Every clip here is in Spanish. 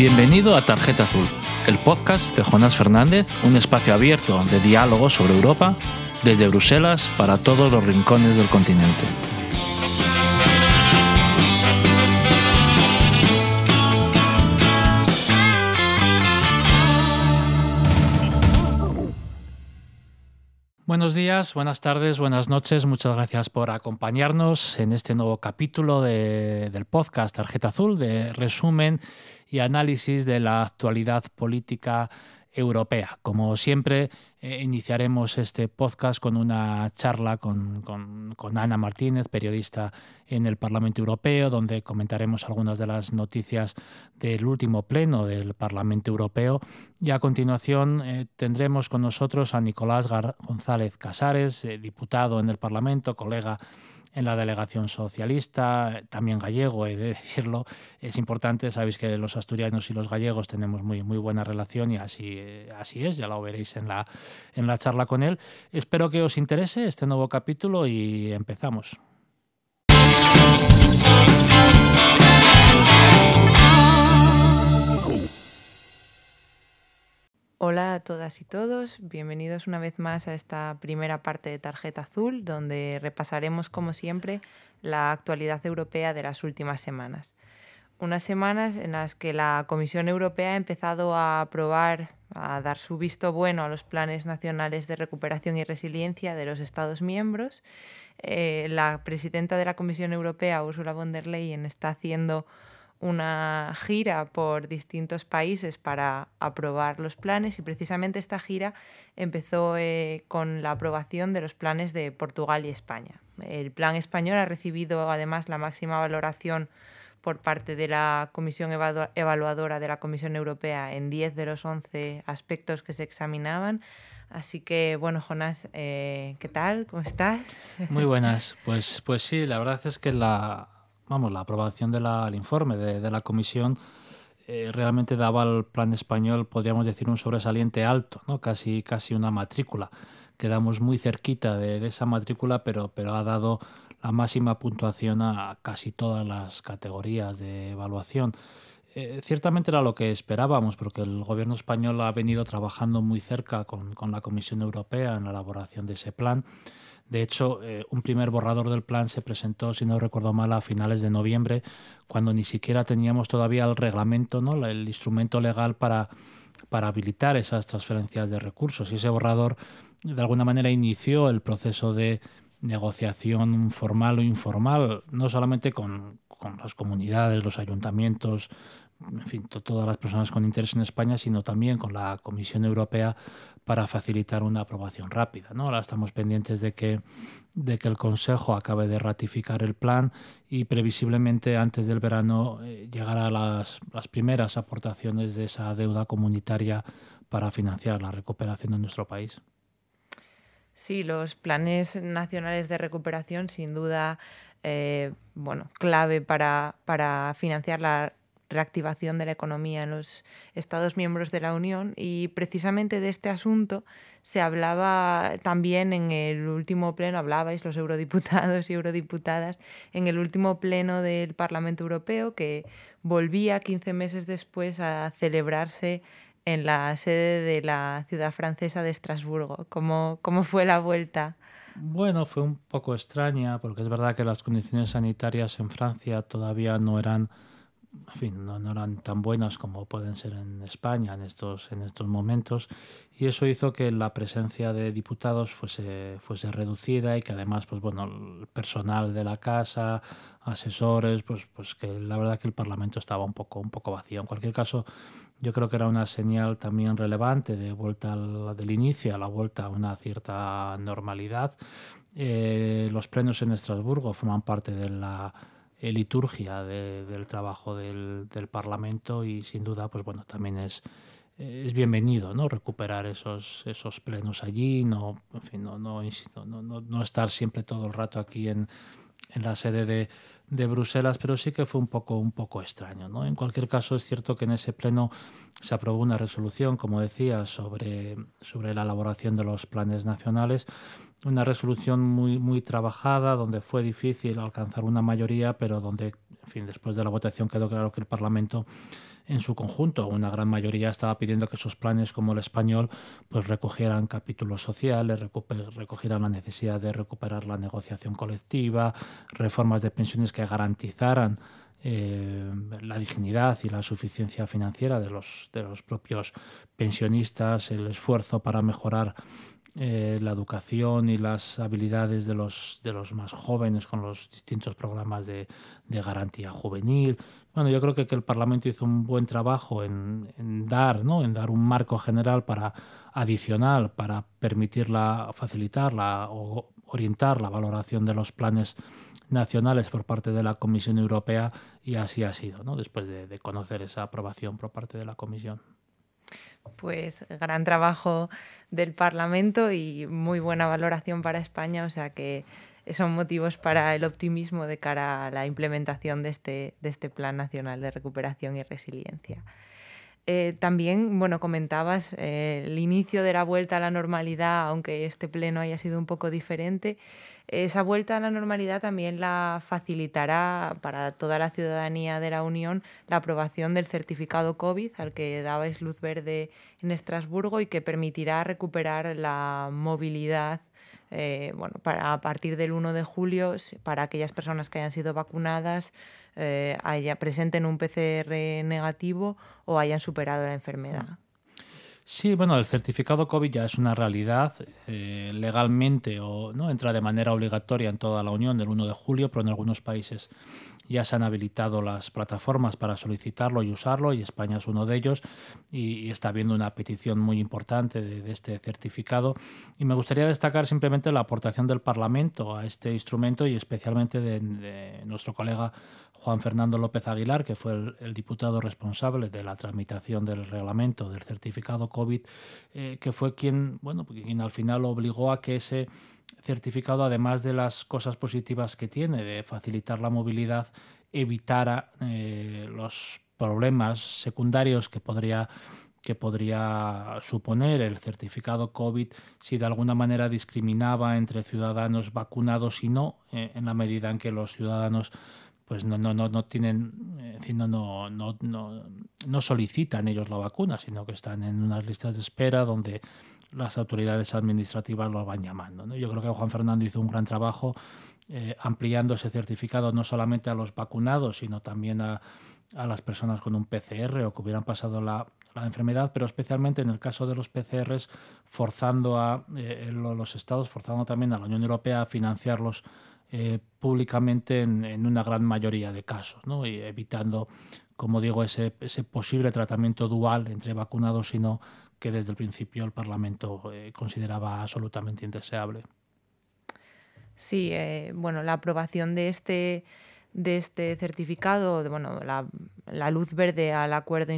Bienvenido a Tarjeta Azul, el podcast de Jonás Fernández, un espacio abierto de diálogo sobre Europa desde Bruselas para todos los rincones del continente. Buenos días, buenas tardes, buenas noches. Muchas gracias por acompañarnos en este nuevo capítulo del podcast Tarjeta Azul de resumen y análisis de la actualidad política europea. Como siempre, eh, iniciaremos este podcast con una charla con, Ana Martínez, periodista en el Parlamento Europeo, donde comentaremos algunas de las noticias del último pleno del Parlamento Europeo. Y a continuación eh, tendremos con nosotros a Nicolás González Casares, eh, diputado en el Parlamento, colega en la delegación socialista, también gallego, he de decirlo. Es importante, sabéis que los asturianos y los gallegos tenemos muy, muy buena relación y así, así es, ya lo veréis en la, en la charla con él. Espero que os interese este nuevo capítulo y empezamos. Hola a todas y todos, bienvenidos una vez más a esta primera parte de Tarjeta Azul, donde repasaremos, como siempre, la actualidad europea de las últimas semanas. Unas semanas en las que la Comisión Europea ha empezado a aprobar, a dar su visto bueno a los planes nacionales de recuperación y resiliencia de los Estados miembros. Eh, la presidenta de la Comisión Europea, Ursula von der Leyen, está haciendo una gira por distintos países para aprobar los planes y precisamente esta gira empezó eh, con la aprobación de los planes de Portugal y España. El plan español ha recibido además la máxima valoración por parte de la Comisión Evaluadora de la Comisión Europea en 10 de los 11 aspectos que se examinaban. Así que, bueno, Jonás, eh, ¿qué tal? ¿Cómo estás? Muy buenas. Pues, pues sí, la verdad es que la, vamos, la aprobación del informe de, la comisión eh, realmente daba al plan español, podríamos decir, un sobresaliente alto, ¿no? casi, casi una matrícula. Quedamos muy cerquita de, esa matrícula, pero, pero ha dado la máxima puntuación a casi todas las categorías de evaluación. Eh, ciertamente era lo que esperábamos, porque el gobierno español ha venido trabajando muy cerca con, con la Comisión Europea en la elaboración de ese plan de hecho, eh, un primer borrador del plan se presentó, si no recuerdo mal, a finales de noviembre, cuando ni siquiera teníamos todavía el reglamento, ¿no? el instrumento legal para, para habilitar esas transferencias de recursos. Y ese borrador, de alguna manera, inició el proceso de negociación formal o informal, no solamente con, con las comunidades, los ayuntamientos, en fin, todas las personas con interés en España, sino también con la Comisión Europea para facilitar una aprobación rápida. ¿no? Ahora estamos pendientes de que, de que el Consejo acabe de ratificar el plan y previsiblemente antes del verano eh, llegará las, las primeras aportaciones de esa deuda comunitaria para financiar la recuperación de nuestro país. Sí, los planes nacionales de recuperación sin duda eh, bueno, clave para, para financiar la reactivación de la economía en los Estados miembros de la Unión y precisamente de este asunto se hablaba también en el último pleno, hablabais los eurodiputados y eurodiputadas, en el último pleno del Parlamento Europeo que volvía 15 meses después a celebrarse en la sede de la ciudad francesa de Estrasburgo. ¿Cómo, cómo fue la vuelta? Bueno, fue un poco extraña porque es verdad que las condiciones sanitarias en Francia todavía no eran en fin, no, no, eran tan buenas como pueden ser en España en estos, en estos momentos. Y eso hizo que la presencia de diputados fuese, fuese reducida y que además pues bueno el personal de la casa asesores pues pues que la verdad que el Parlamento estaba un poco un poco vacío. En cualquier caso yo creo que era una señal también relevante de vuelta al, del inicio a la vuelta a una cierta normalidad. Eh, los plenos en Estrasburgo forman parte de la eh, liturgia del trabajo del, Parlamento y sin duda, pues bueno, también es, es bienvenido, ¿no? Recuperar esos, esos plenos allí, no, en fin, no, no, no, no, estar siempre todo el rato aquí en, en la sede de, de, Bruselas, pero sí que fue un poco, un poco extraño. ¿no? En cualquier caso, es cierto que en ese pleno se aprobó una resolución, como decía, sobre, sobre la elaboración de los planes nacionales una resolución muy, muy trabajada, donde fue difícil alcanzar una mayoría, pero donde, en fin, después de la votación quedó claro que el Parlamento en su conjunto, una gran mayoría estaba pidiendo que esos planes como el español pues recogieran capítulos sociales, recogieran la necesidad de recuperar la negociación colectiva, reformas de pensiones que garantizaran eh, la dignidad y la suficiencia financiera de los, de los propios pensionistas, el esfuerzo para mejorar eh, la educación y las habilidades de los, de los más jóvenes con los distintos programas de, garantía juvenil. Bueno, yo creo que, que, el Parlamento hizo un buen trabajo en, dar, ¿no? en dar un marco general para adicional para permitirla, facilitarla o orientar la valoración de los planes nacionales por parte de la Comisión Europea y así ha sido, ¿no? después de conocer esa aprobación por parte de la Comisión pues gran trabajo del Parlamento y muy buena valoración para España, o sea que son motivos para el optimismo de cara a la implementación de este, de este Plan Nacional de Recuperación y Resiliencia. Eh, también, bueno, comentabas eh, el inicio de la vuelta a la normalidad, aunque este pleno haya sido un poco diferente. Esa vuelta a la normalidad también la facilitará para toda la ciudadanía de la Unión la aprobación del certificado COVID al que dabais luz verde en Estrasburgo y que permitirá recuperar la movilidad eh, bueno, para, a partir del 1 de julio para aquellas personas que hayan sido vacunadas, eh, haya, presenten un PCR negativo o hayan superado la enfermedad. Sí, bueno, el certificado COVID ya es una realidad eh, legalmente o no entra de manera obligatoria en toda la Unión el 1 de julio, pero en algunos países ya se han habilitado las plataformas para solicitarlo y usarlo y España es uno de ellos y, está habiendo una petición muy importante de, este certificado. Y me gustaría destacar simplemente la aportación del Parlamento a este instrumento y especialmente de nuestro colega Juan Fernando López Aguilar, que fue el, diputado responsable de la tramitación del reglamento del certificado COVID, eh, que fue quien, bueno, quien al final obligó a que ese certificado, además de las cosas positivas que tiene, de facilitar la movilidad, evitara eh, los problemas secundarios que podría que podría suponer el certificado COVID si de alguna manera discriminaba entre ciudadanos vacunados y no, eh, en la medida en que los ciudadanos pues no, no, no, no tienen, no, no, no, no, solicitan ellos la vacuna, sino que están en unas listas de espera donde las autoridades administrativas lo van llamando. ¿no? Yo creo que Juan Fernando hizo un gran trabajo eh, ampliando ese certificado no solamente a los vacunados, sino también a, a las personas con un PCR o que hubieran pasado la, la enfermedad, pero especialmente en el caso de los PCRs, forzando a eh, los estados, forzando también a la Unión Europea a financiarlos eh, públicamente en, una gran mayoría de casos, ¿no? y evitando, como digo, ese, posible tratamiento dual entre vacunados y no, que desde el principio el Parlamento eh, consideraba absolutamente indeseable. Sí, eh, bueno, la aprobación de este de este certificado, de, bueno, la, luz verde al acuerdo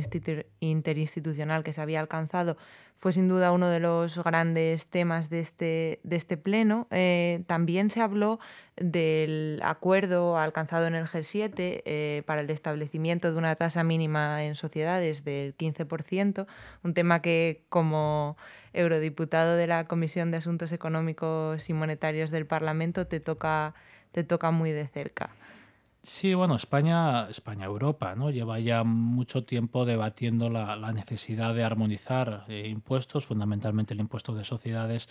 interinstitucional que se había alcanzado, fue sin duda uno de los grandes temas de este, de este pleno. Eh, también se habló del acuerdo alcanzado en el G7 eh, para el establecimiento de una tasa mínima en sociedades del 15%, un tema que como eurodiputado de la Comisión de Asuntos Económicos y Monetarios del Parlamento te toca, te toca muy de cerca. Sí, bueno, España, España, Europa, ¿no? Lleva ya mucho tiempo debatiendo la, necesidad de armonizar eh, impuestos, fundamentalmente el impuesto de sociedades,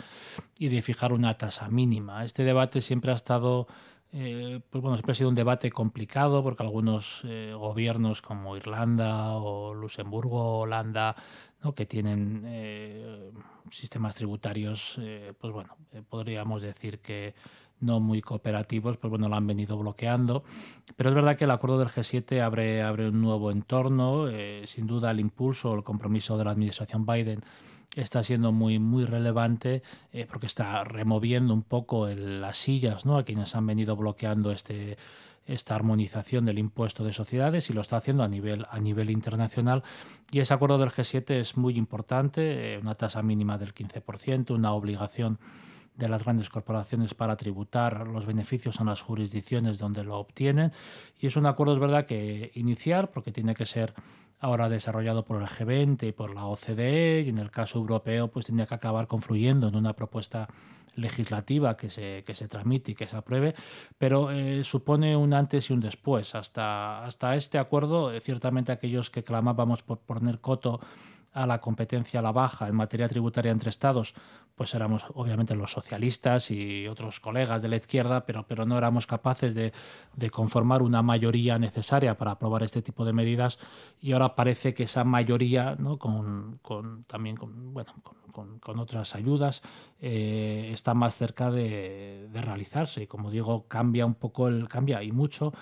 y de fijar una tasa mínima. Este debate siempre ha estado, eh, pues bueno, siempre ha sido un debate complicado porque algunos eh, gobiernos como Irlanda o Luxemburgo, Holanda, ¿no? que tienen sistemas tributarios, pues bueno, podríamos decir que no muy cooperativos, pues bueno, lo han venido bloqueando. Pero es verdad que el acuerdo del G7 abre, abre un nuevo entorno. Eh, sin duda el impulso, el compromiso de la administración Biden está siendo muy, muy relevante eh, porque está removiendo un poco las sillas ¿no? a quienes han venido bloqueando este, esta armonización del impuesto de sociedades y lo está haciendo a nivel, a nivel internacional. Y ese acuerdo del G7 es muy importante, eh, una tasa mínima del 15%, una obligación de las grandes corporaciones para tributar los beneficios en las jurisdicciones donde lo obtienen. Y es un acuerdo, es verdad, que iniciar, porque tiene que ser ahora desarrollado por el G20 y por la OCDE, y en el caso europeo, pues tendría que acabar confluyendo en una propuesta legislativa que se, que se tramite y que se apruebe, pero supone un antes y un después. Hasta, hasta este acuerdo, ciertamente aquellos que clamábamos por poner coto a la competencia a la baja en materia tributaria entre Estados, pues éramos obviamente los socialistas y otros colegas de la izquierda, pero, pero no éramos capaces de, conformar una mayoría necesaria para aprobar este tipo de medidas y ahora parece que esa mayoría, ¿no? con, también con, bueno, con, otras ayudas, eh, está más cerca de, de, realizarse y como digo, cambia un poco, el, cambia y mucho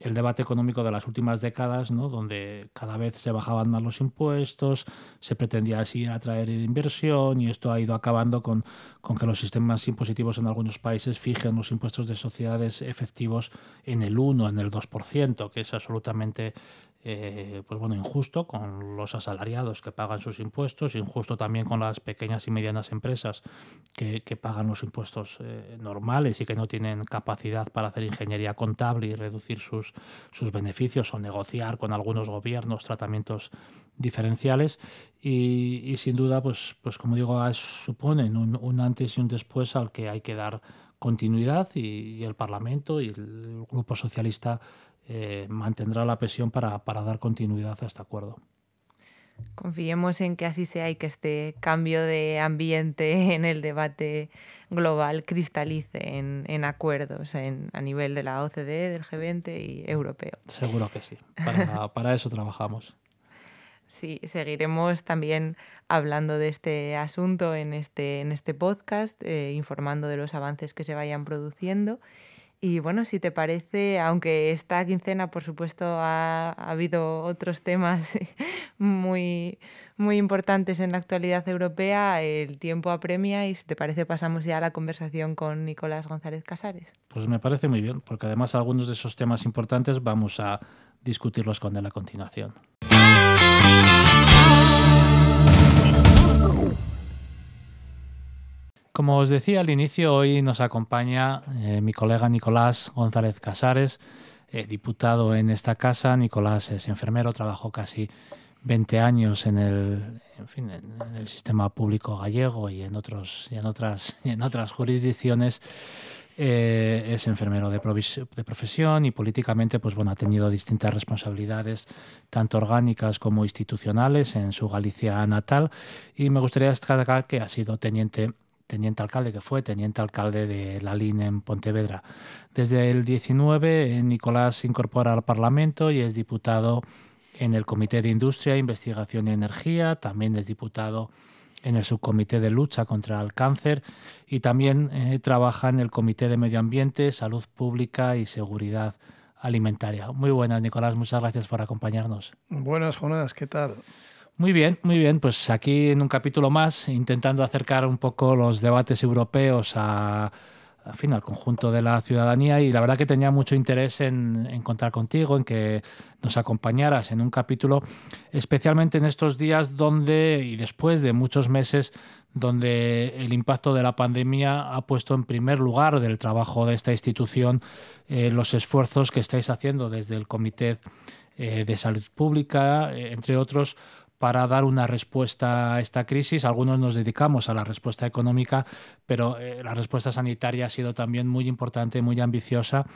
el debate económico de las últimas décadas, ¿no? donde cada vez se bajaban más los impuestos, se pretendía así atraer inversión y esto ha ido acabando con, con que los sistemas impositivos en algunos países fijen los impuestos de sociedades efectivos en el 1, en el 2%, que es absolutamente eh, pues bueno, injusto con los asalariados que pagan sus impuestos, injusto también con las pequeñas y medianas empresas que, pagan los impuestos eh, normales y que no tienen capacidad para hacer ingeniería contable y reducir sus, sus beneficios o negociar con algunos gobiernos tratamientos diferenciales. Y, sin duda, pues, pues como digo, suponen un, un antes y un después al que hay que dar continuidad y, el Parlamento y el Grupo Socialista eh, mantendrá la presión para, dar continuidad a este acuerdo. Confiemos en que así sea y que este cambio de ambiente en el debate global cristalice en, acuerdos a nivel de la OCDE, del G20 y europeo. Seguro que sí. Para, para eso trabajamos. Sí, seguiremos también hablando de este asunto en este, en este podcast, eh, informando de los avances que se vayan produciendo. Y bueno, si te parece, aunque esta quincena, por supuesto, ha, habido otros temas muy, muy importantes en la actualidad europea, el tiempo apremia y si te parece pasamos ya a la conversación con Nicolás González Casares. Pues me parece muy bien, porque además algunos de esos temas importantes vamos a discutirlos con él a continuación. Como os decía al inicio, hoy nos acompaña eh, mi colega Nicolás González Casares, eh, diputado en esta casa. Nicolás es enfermero, trabajó casi 20 años en el, en, el sistema público gallego y en, otros, y en, otras, y en otras jurisdicciones. Eh, es enfermero de, de, profesión y políticamente pues, bueno, ha tenido distintas responsabilidades, tanto orgánicas como institucionales, en su Galicia natal. Y me gustaría destacar que ha sido teniente teniente alcalde, que fue teniente alcalde de la línea en Pontevedra. Desde el 19, Nicolás se incorpora al Parlamento y es diputado en el Comité de Industria, Investigación y Energía, también es diputado en el subcomité de lucha contra el cáncer y también eh, trabaja en el Comité de Medio Ambiente, Salud Pública y Seguridad Alimentaria. Muy buenas, Nicolás, muchas gracias por acompañarnos. Buenas, Jonas, ¿qué tal? Muy bien, muy bien. Pues aquí en un capítulo más, intentando acercar un poco los debates europeos a, fin, al conjunto de la ciudadanía y la verdad que tenía mucho interés en, en, contar contigo, en que nos acompañaras en un capítulo, especialmente en estos días donde, y después de muchos meses, donde el impacto de la pandemia ha puesto en primer lugar del trabajo de esta institución eh, los esfuerzos que estáis haciendo desde el Comité eh, de Salud Pública, eh, entre otros, para dar una respuesta a esta crisis. Algunos nos dedicamos a la respuesta económica, pero eh, la respuesta sanitaria ha sido también muy importante, muy ambiciosa,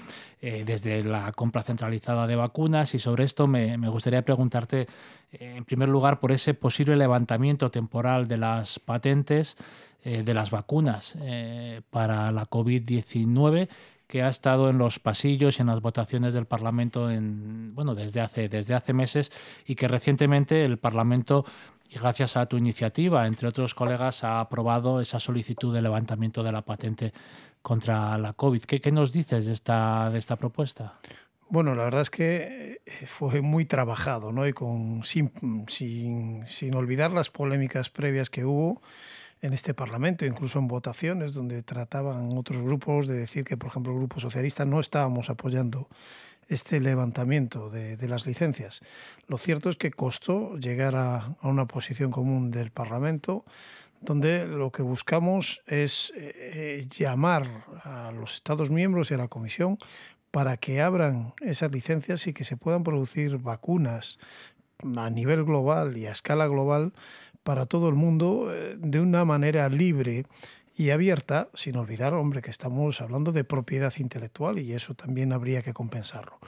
eh, desde la compra centralizada de vacunas. Y sobre esto me, gustaría preguntarte, eh, en primer lugar, por ese posible levantamiento temporal de las patentes de las vacunas para la COVID-19 que ha estado en los pasillos y en las votaciones del Parlamento en, bueno, desde, hace, desde hace meses y que recientemente el Parlamento, y gracias a tu iniciativa, entre otros colegas, ha aprobado esa solicitud de levantamiento de la patente contra la COVID. ¿Qué, qué nos dices de esta, de esta propuesta? Bueno, la verdad es que eh, fue muy trabajado, ¿no? Y con, sin, sin, sin olvidar las polémicas previas que hubo en este Parlamento, incluso en votaciones donde trataban otros grupos de decir que, por ejemplo, el Grupo Socialista no estábamos apoyando este levantamiento de, las licencias. Lo cierto es que costó llegar a, una posición común del Parlamento donde lo que buscamos es eh, llamar a los Estados miembros y a la Comisión para que abran esas licencias y que se puedan producir vacunas a nivel global y a escala global para todo el mundo eh, de una manera libre y abierta, sin olvidar, hombre, que estamos hablando de propiedad intelectual y eso también habría que compensarlo.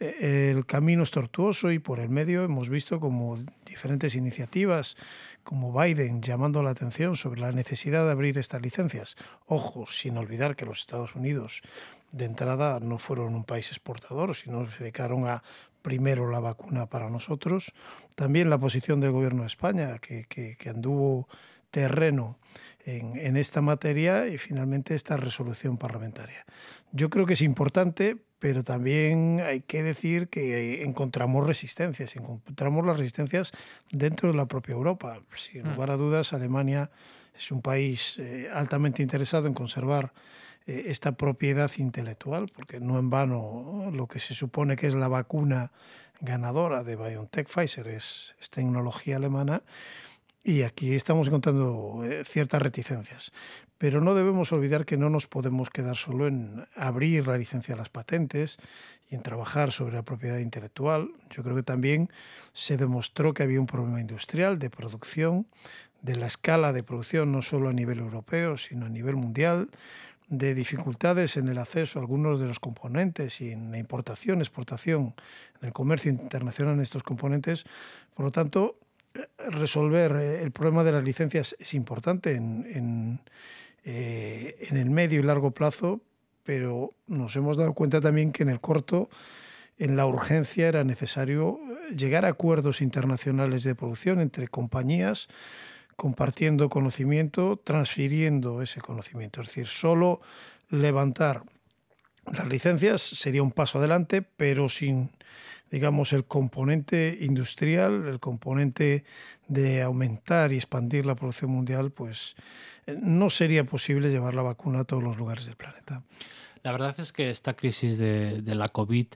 Eh, el camino es tortuoso y por el medio hemos visto como diferentes iniciativas como Biden llamando la atención sobre la necesidad de abrir estas licencias. Ojo, sin olvidar que los Estados Unidos de entrada no fueron un país exportador, sino se dedicaron a primero la vacuna para nosotros. También la posición del gobierno de España, que, que, anduvo terreno en, en, esta materia y finalmente esta resolución parlamentaria. Yo creo que es importante, pero también hay que decir que encontramos resistencias, encontramos las resistencias dentro de la propia Europa. Sin mm. lugar a dudas, Alemania es un país eh, altamente interesado en conservar eh, esta propiedad intelectual, porque no en vano lo que se supone que es la vacuna ganadora de BioNTech Pfizer es, tecnología alemana y aquí estamos encontrando eh, ciertas reticencias. Pero no debemos olvidar que no nos podemos quedar solo en abrir la licencia de las patentes y en trabajar sobre la propiedad intelectual. Yo creo que también se demostró que había un problema industrial de producción, de la escala de producción no solo a nivel europeo, sino a nivel mundial, de dificultades en el acceso a algunos de los componentes y en la importación, exportación, en el comercio internacional de estos componentes. Por lo tanto, resolver eh, el problema de las licencias es importante en, en, eh, en el medio y largo plazo, pero nos hemos dado cuenta también que en el corto, en la urgencia, era necesario llegar a acuerdos internacionales de producción entre compañías compartiendo conocimiento, transfiriendo ese conocimiento. Es decir, solo levantar las licencias sería un paso adelante, pero sin, digamos, el componente industrial, el componente de aumentar y expandir la producción mundial, pues eh, no sería posible llevar la vacuna a todos los lugares del planeta. La verdad es que esta crisis de, de la COVID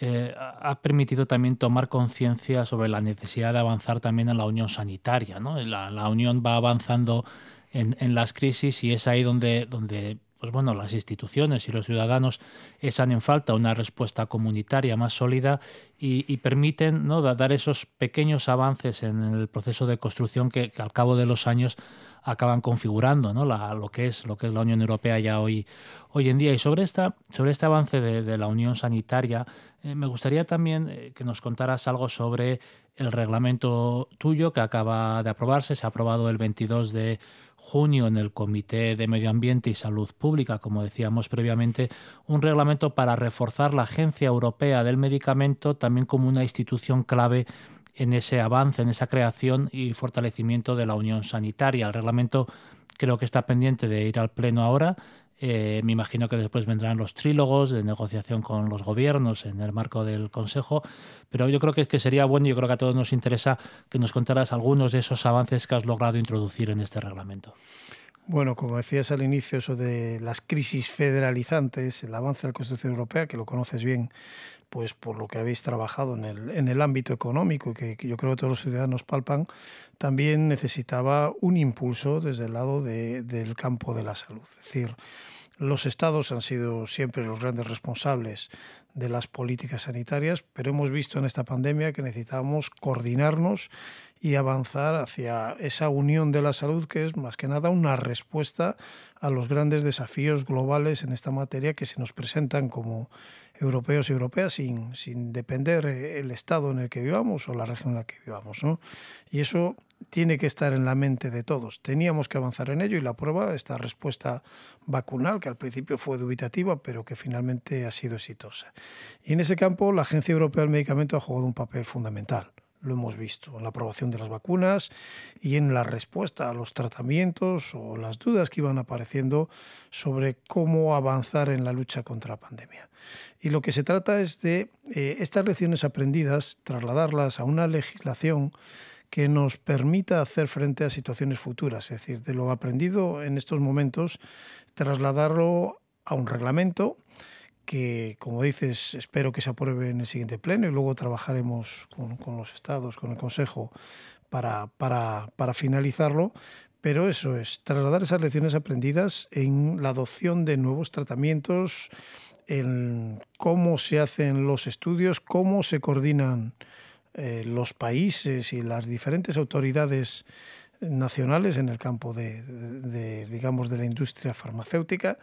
eh, ha permitido también tomar conciencia sobre la necesidad de avanzar también en la unión sanitaria. ¿no? La, unión va avanzando en, en, las crisis y es ahí donde, donde pues bueno, las instituciones y los ciudadanos echan en falta una respuesta comunitaria más sólida y, permiten ¿no? dar esos pequeños avances en el proceso de construcción que, al cabo de los años acaban configurando ¿no? lo, que es, lo que es la Unión Europea ya hoy, hoy en día. Y sobre, esta, sobre este avance de, de la Unión Sanitaria, eh, me gustaría también eh, que nos contaras algo sobre el reglamento tuyo que acaba de aprobarse. Se ha aprobado el 22 de junio en el Comité de Medio Ambiente y Salud Pública, como decíamos previamente, un reglamento para reforzar la Agencia Europea del Medicamento también como una institución clave en ese avance, en esa creación y fortalecimiento de la Unión Sanitaria. El reglamento creo que está pendiente de ir al Pleno ahora. Eh, me imagino que después vendrán los trílogos de negociación con los gobiernos en el marco del Consejo, pero yo creo que, sería bueno, y yo creo que a todos nos interesa que nos contaras algunos de esos avances que has logrado introducir en este reglamento. Bueno, como decías al inicio, eso de las crisis federalizantes, el avance de la Constitución Europea, que lo conoces bien, pues por lo que habéis trabajado en el, en el ámbito económico que, yo creo que todos los ciudadanos palpan, también necesitaba un impulso desde el lado de, del campo de la salud. Es decir, los estados han sido siempre los grandes responsables de las políticas sanitarias, pero hemos visto en esta pandemia que necesitamos coordinarnos y avanzar hacia esa unión de la salud que es más que nada una respuesta a los grandes desafíos globales en esta materia que se nos presentan como europeos y europeas sin, sin depender el estado en el que vivamos o la región en la que vivamos. ¿no? Y eso tiene que estar en la mente de todos. Teníamos que avanzar en ello y la prueba, esta respuesta vacunal, que al principio fue dubitativa, pero que finalmente ha sido exitosa. Y en ese campo, la Agencia Europea del Medicamento ha jugado un papel fundamental lo hemos visto en la aprobación de las vacunas y en la respuesta a los tratamientos o las dudas que iban apareciendo sobre cómo avanzar en la lucha contra la pandemia. Y lo que se trata es de eh, estas lecciones aprendidas, trasladarlas a una legislación que nos permita hacer frente a situaciones futuras, es decir, de lo aprendido en estos momentos, trasladarlo a un reglamento que, como dices, espero que se apruebe en el siguiente pleno y luego trabajaremos con, los estados, con el Consejo, para, para, para, finalizarlo. Pero eso es, trasladar esas lecciones aprendidas en la adopción de nuevos tratamientos, en cómo se hacen los estudios, cómo se coordinan eh, los países y las diferentes autoridades nacionales en el campo de, digamos, de la industria farmacéutica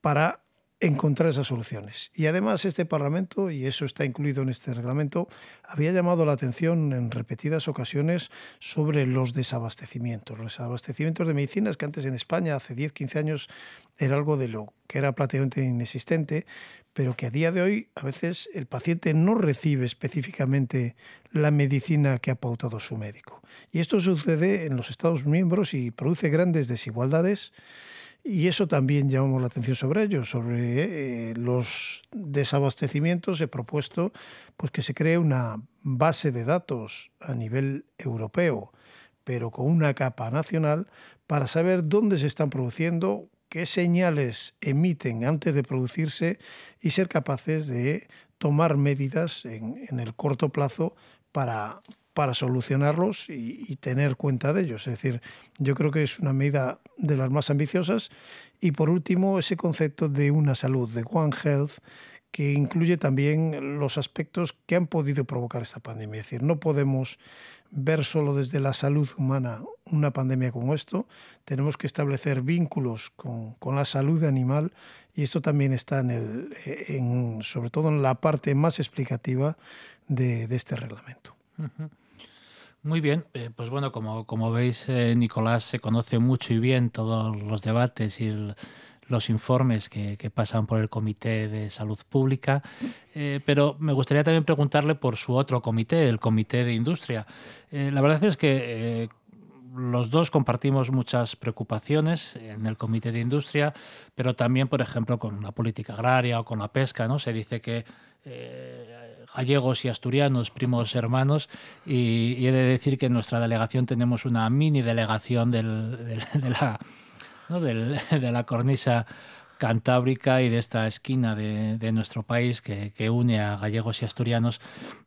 para encontrar esas soluciones. Y además este Parlamento, y eso está incluido en este reglamento, había llamado la atención en repetidas ocasiones sobre los desabastecimientos. Los desabastecimientos de medicinas que antes en España, hace 10, 15 años, era algo de lo que era prácticamente inexistente, pero que a día de hoy a veces el paciente no recibe específicamente la medicina que ha pautado su médico. Y esto sucede en los Estados miembros y produce grandes desigualdades y eso también llamamos la atención sobre ello, sobre eh, los desabastecimientos. He propuesto pues, que se cree una base de datos a nivel europeo, pero con una capa nacional, para saber dónde se están produciendo, qué señales emiten antes de producirse y ser capaces de tomar medidas en, el corto plazo para, para solucionarlos y, tener cuenta de ellos. Es decir, yo creo que es una medida de las más ambiciosas. Y por último, ese concepto de una salud, de One Health, que incluye también los aspectos que han podido provocar esta pandemia. Es decir, no podemos ver solo desde la salud humana una pandemia como esto, tenemos que establecer vínculos con, la salud animal y esto también está en el, en, sobre todo en la parte más explicativa de, este reglamento. Muy bien, eh, pues bueno, como, como veis, eh, Nicolás se conoce mucho y bien todos los debates y los informes que, pasan por el Comité de Salud Pública, eh, pero me gustaría también preguntarle por su otro comité, el Comité de Industria. la verdad es que los dos compartimos muchas preocupaciones en el Comité de Industria, pero también, por ejemplo, con la política agraria o con la pesca, ¿no? Se dice que gallegos y asturianos, primos hermanos, y, he de decir que en nuestra delegación tenemos una mini delegación del, de, la, de la cornisa cantábrica y de esta esquina de, nuestro país que, une a gallegos y asturianos.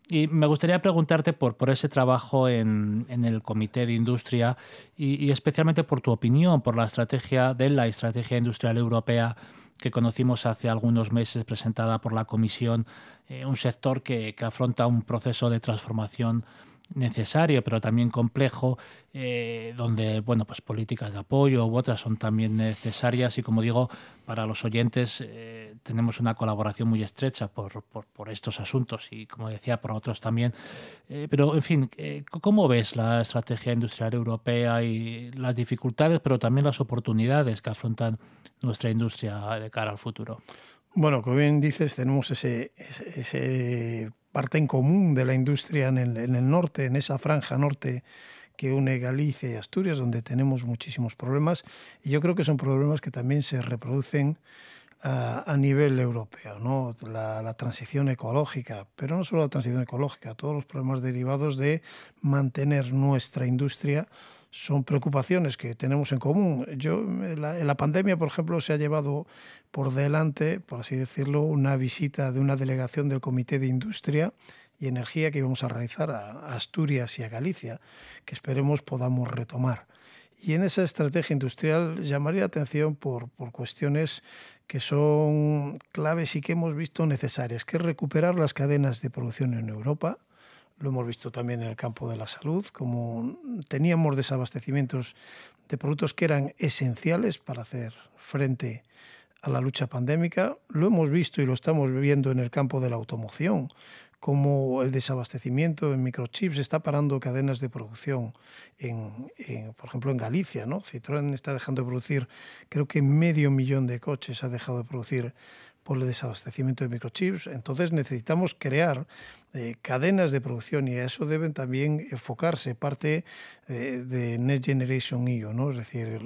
Y me gustaría preguntarte por, ese trabajo en, el Comité de Industria y, especialmente por tu opinión, por la estrategia de la Estrategia Industrial Europea que conocimos hace algunos meses presentada por la Comisión, eh, un sector que, afronta un proceso de transformación necesario, pero también complejo, eh, donde bueno, pues políticas de apoyo u otras son también necesarias y como digo, para los oyentes eh, tenemos una colaboración muy estrecha por, por, estos asuntos y como decía, por otros también. pero en fin, ¿cómo ves la estrategia industrial europea y las dificultades, pero también las oportunidades que afrontan nuestra industria de cara al futuro? Bueno, como bien dices, tenemos ese, ese, parte en común de la industria en el, en el, norte, en esa franja norte que une Galicia y Asturias, donde tenemos muchísimos problemas. Y yo creo que son problemas que también se reproducen a, a nivel europeo, ¿no? La, transición ecológica, pero no solo la transición ecológica, todos los problemas derivados de mantener nuestra industria son preocupaciones que tenemos en común. Yo, en la, pandemia, por ejemplo, se ha llevado por delante, por así decirlo, una visita de una delegación del Comité de Industria y Energía que íbamos a realizar a Asturias y a Galicia, que esperemos podamos retomar. Y en esa estrategia industrial llamaría la atención por, por cuestiones que son claves y que hemos visto necesarias, que es recuperar las cadenas de producción en Europa, lo hemos visto también en el campo de la salud, como teníamos desabastecimientos de productos que eran esenciales para hacer frente a la lucha pandémica. Lo hemos visto y lo estamos viendo en el campo de la automoción, como el desabastecimiento en microchips está parando cadenas de producción, en, por ejemplo, en Galicia. ¿no? Citroën está dejando de producir, creo que medio millón de coches ha dejado de producir por el desabastecimiento de microchips. Entonces necesitamos crear eh, cadenas de producción y a eso deben también enfocarse parte eh, de Next Generation EU. ¿no? Es decir,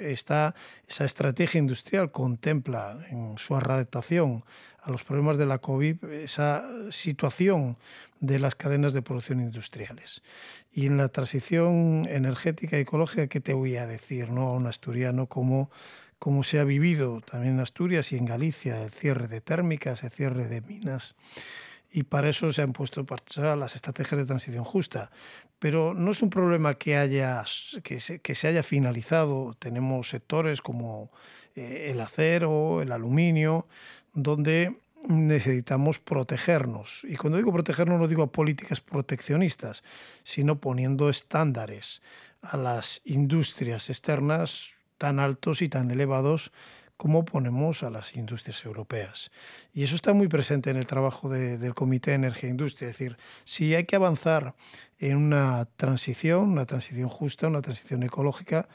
esta, esa estrategia industrial contempla en su adaptación a los problemas de la COVID esa situación de las cadenas de producción industriales. Y en la transición energética y ecológica, ¿qué te voy a decir no? a un asturiano como como se ha vivido también en Asturias y en Galicia, el cierre de térmicas, el cierre de minas. Y para eso se han puesto en las estrategias de transición justa. Pero no es un problema que, haya, que, se, que se haya finalizado. Tenemos sectores como eh, el acero, el aluminio, donde necesitamos protegernos. Y cuando digo protegernos no digo a políticas proteccionistas, sino poniendo estándares a las industrias externas tan altos y tan elevados como ponemos a las industrias europeas. Y eso está muy presente en el trabajo del Comité de Energía e Industria. Es decir, si hay que avanzar en una transición, una transición justa, una transición ecológica,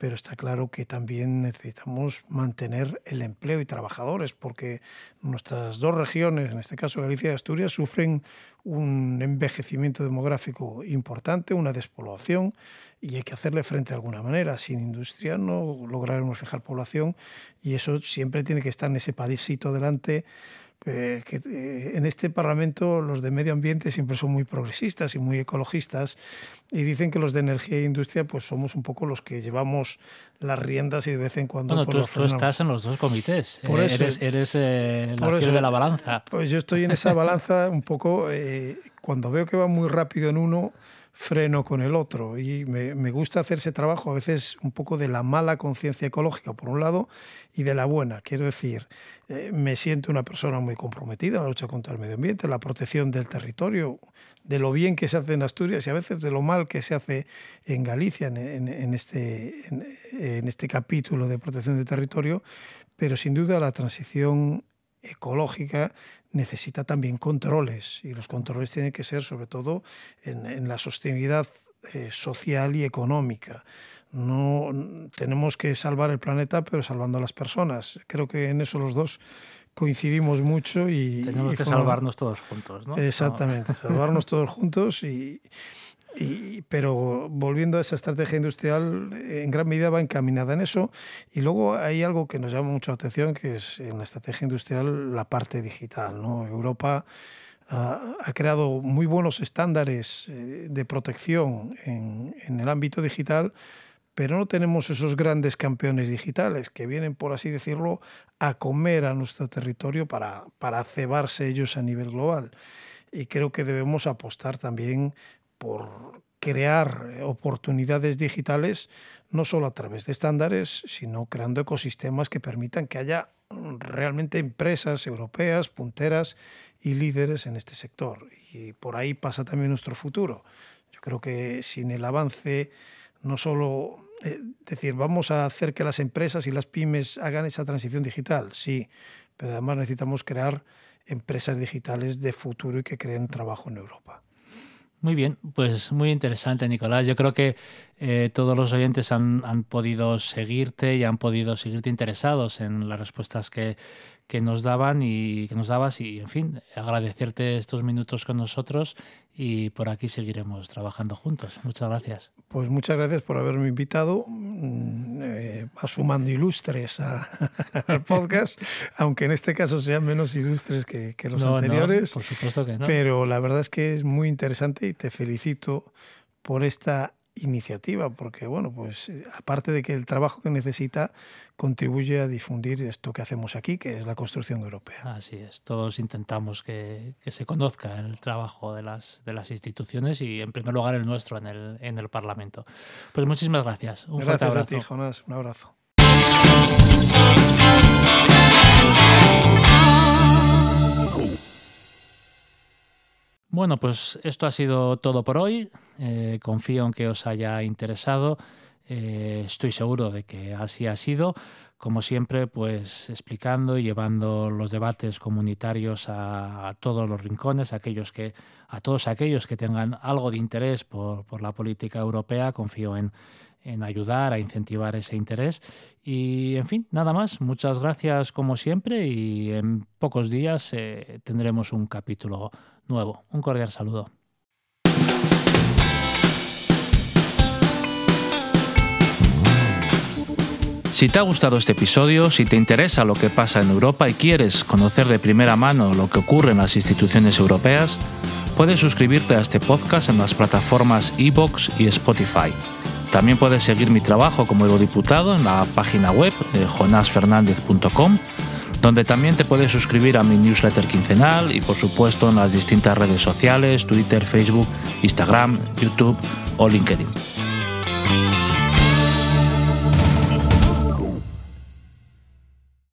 pero está claro que también necesitamos mantener el empleo y trabajadores, porque nuestras dos regiones, en este caso Galicia y Asturias, sufren un envejecimiento demográfico importante, una despoblación, y hay que hacerle frente de alguna manera. Sin industria no lograremos fijar población y eso siempre tiene que estar en ese paísito delante eh, que eh, en este Parlamento los de medio ambiente siempre son muy progresistas y muy ecologistas y dicen que los de energía e industria pues somos un poco los que llevamos las riendas y de vez en cuando... Bueno, pues tú, estás en los dos comités, por eh, eres, eres la de la balanza. Pues yo estoy en esa balanza un poco, cuando veo que va muy rápido en uno, freno con el otro. Y me, gusta hacer ese trabajo a veces un poco de la mala conciencia ecológica, por un lado, y de la buena. Quiero decir, eh, me siento una persona muy comprometida en la lucha contra el medio ambiente, la protección del territorio, de lo bien que se hace en Asturias y a veces de lo mal que se hace en Galicia en, en, este, en este capítulo de protección del territorio, pero sin duda la transición ecológica necesita también controles y los controles tienen que ser sobre todo en, la sostenibilidad eh, social y económica. No tenemos que salvar el planeta, pero salvando a las personas. Creo que en eso los dos coincidimos mucho y tenemos que salvarnos todos juntos, ¿no? Exactamente, salvarnos todos juntos y pero volviendo a esa estrategia industrial, en gran medida va encaminada en eso. Y luego hay algo que nos llama mucho la atención, que es en la estrategia industrial la parte digital. ¿no? Europa ha, creado muy buenos estándares eh, de protección en, en el ámbito digital, pero no tenemos esos grandes campeones digitales que vienen, por así decirlo, a comer a nuestro territorio para, para cebarse ellos a nivel global. Y creo que debemos apostar también por crear oportunidades digitales no solo a través de estándares, sino creando ecosistemas que permitan que haya realmente empresas europeas punteras y líderes en este sector. Y por ahí pasa también nuestro futuro. Yo creo que sin el avance, no solo eh, decir, vamos a hacer que las empresas y las pymes hagan esa transición digital, sí, pero además necesitamos crear empresas digitales de futuro y que creen trabajo en Europa. Muy bien, pues muy interesante, Nicolás. Yo creo que eh, todos los oyentes han, han, podido seguirte y han podido seguirte interesados en las respuestas que, que nos daban y que nos dabas y en fin agradecerte estos minutos con nosotros y por aquí seguiremos trabajando juntos. Muchas gracias. Pues muchas gracias por haberme invitado mm, eh, sumando ilustres al podcast aunque en este caso sean menos ilustres que, que los anteriores por supuesto que no. pero la verdad es que es muy interesante y te felicito por esta iniciativa, porque bueno, pues eh, aparte de que el trabajo que necesita contribuye a difundir esto que hacemos aquí, que es la construcción europea. Así es, todos intentamos que, que se conozca el trabajo de las, de las instituciones y en primer lugar el nuestro en el, en el Parlamento. Pues muchísimas gracias. Un gracias a ti, Jonás. Un abrazo. Bueno, pues esto ha sido todo por hoy. Eh, confío en que os haya interesado. Eh, estoy seguro de que así ha sido. Como siempre, pues explicando y llevando los debates comunitarios a, todos los rincones, aquellos que, a todos aquellos que tengan algo de interés por, por la política europea. Confío en, en ayudar a incentivar ese interés. Y en fin, nada más. Muchas gracias como siempre y en pocos días eh, tendremos un capítulo nuevo. Un cordial saludo. Si te ha gustado este episodio, si te interesa lo que pasa en Europa y quieres conocer de primera mano lo que ocurre en las instituciones europeas, puedes suscribirte a este podcast en las plataformas iBox y Spotify. También puedes seguir mi trabajo como eurodiputado en la página web de jonasfernandez.com donde también te puedes suscribir a mi newsletter quincenal y por supuesto en las distintas redes sociales, Twitter, Facebook, Instagram, YouTube o LinkedIn.